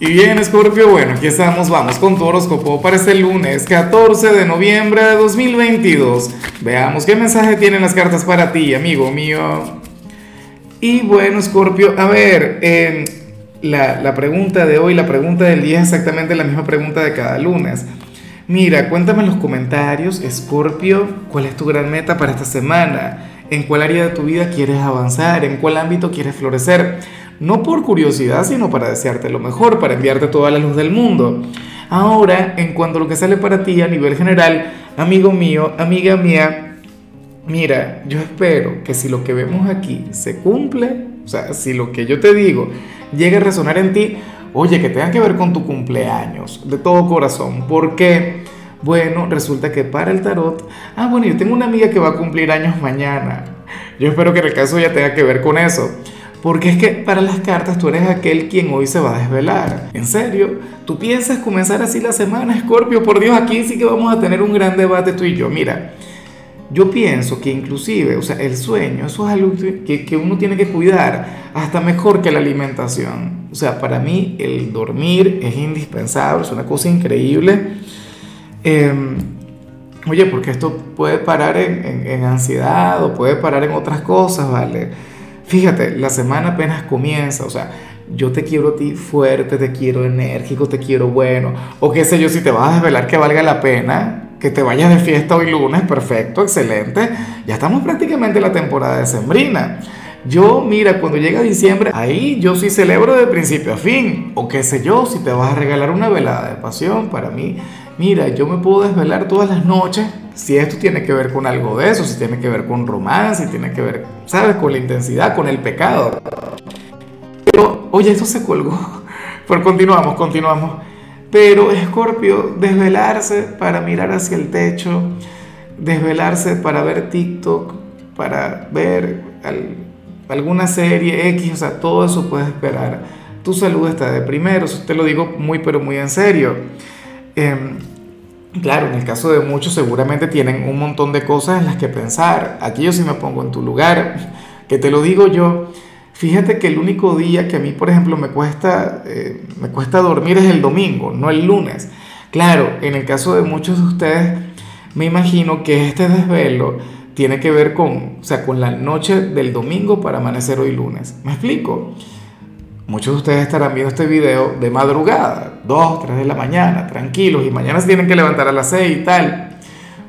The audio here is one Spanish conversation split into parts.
Y bien, Scorpio, bueno, aquí estamos, vamos con tu horóscopo para este lunes 14 de noviembre de 2022. Veamos qué mensaje tienen las cartas para ti, amigo mío. Y bueno, Scorpio, a ver, eh, la, la pregunta de hoy, la pregunta del día es exactamente la misma pregunta de cada lunes. Mira, cuéntame en los comentarios, Scorpio, cuál es tu gran meta para esta semana, en cuál área de tu vida quieres avanzar, en cuál ámbito quieres florecer no por curiosidad, sino para desearte lo mejor, para enviarte toda la luz del mundo. Ahora, en cuanto a lo que sale para ti a nivel general, amigo mío, amiga mía, mira, yo espero que si lo que vemos aquí se cumple, o sea, si lo que yo te digo llega a resonar en ti, oye, que tenga que ver con tu cumpleaños, de todo corazón, porque, bueno, resulta que para el tarot, ah, bueno, yo tengo una amiga que va a cumplir años mañana, yo espero que en el caso ya tenga que ver con eso. Porque es que para las cartas tú eres aquel quien hoy se va a desvelar. En serio, tú piensas comenzar así la semana, Scorpio. Por Dios, aquí sí que vamos a tener un gran debate tú y yo. Mira, yo pienso que inclusive, o sea, el sueño, eso es algo que, que uno tiene que cuidar hasta mejor que la alimentación. O sea, para mí el dormir es indispensable, es una cosa increíble. Em, oye, porque esto puede parar en, en ansiedad o puede parar en otras cosas, ¿vale? Fíjate, la semana apenas comienza, o sea, yo te quiero a ti fuerte, te quiero enérgico, te quiero bueno, o qué sé yo, si te vas a desvelar que valga la pena, que te vayas de fiesta hoy lunes, perfecto, excelente, ya estamos prácticamente en la temporada de sembrina. Yo, mira, cuando llega diciembre, ahí yo sí celebro de principio a fin, o qué sé yo, si te vas a regalar una velada de pasión, para mí, mira, yo me puedo desvelar todas las noches si esto tiene que ver con algo de eso, si tiene que ver con romance, si tiene que ver, ¿sabes? Con la intensidad, con el pecado. Pero, oye, eso se colgó. Pero continuamos, continuamos. Pero Escorpio, desvelarse para mirar hacia el techo, desvelarse para ver TikTok, para ver alguna serie X, o sea, todo eso puede esperar. Tu salud está de primero, eso te lo digo muy, pero muy en serio. Em, Claro, en el caso de muchos seguramente tienen un montón de cosas en las que pensar. Aquí yo sí me pongo en tu lugar, que te lo digo yo. Fíjate que el único día que a mí, por ejemplo, me cuesta, eh, me cuesta dormir es el domingo, no el lunes. Claro, en el caso de muchos de ustedes, me imagino que este desvelo tiene que ver con, o sea, con la noche del domingo para amanecer hoy lunes. ¿Me explico? Muchos de ustedes estarán viendo este video de madrugada, 2, 3 de la mañana, tranquilos, y mañana se tienen que levantar a las 6 y tal.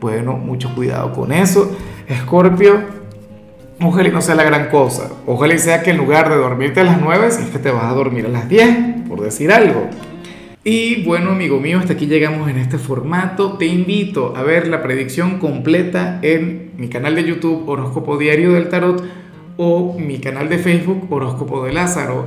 Bueno, mucho cuidado con eso. Escorpio, ojalá y no sea la gran cosa. Ojalá y sea que en lugar de dormirte a las 9, es que te vas a dormir a las 10, por decir algo. Y bueno, amigo mío, hasta aquí llegamos en este formato. Te invito a ver la predicción completa en mi canal de YouTube Horóscopo Diario del Tarot o mi canal de Facebook Horóscopo de Lázaro.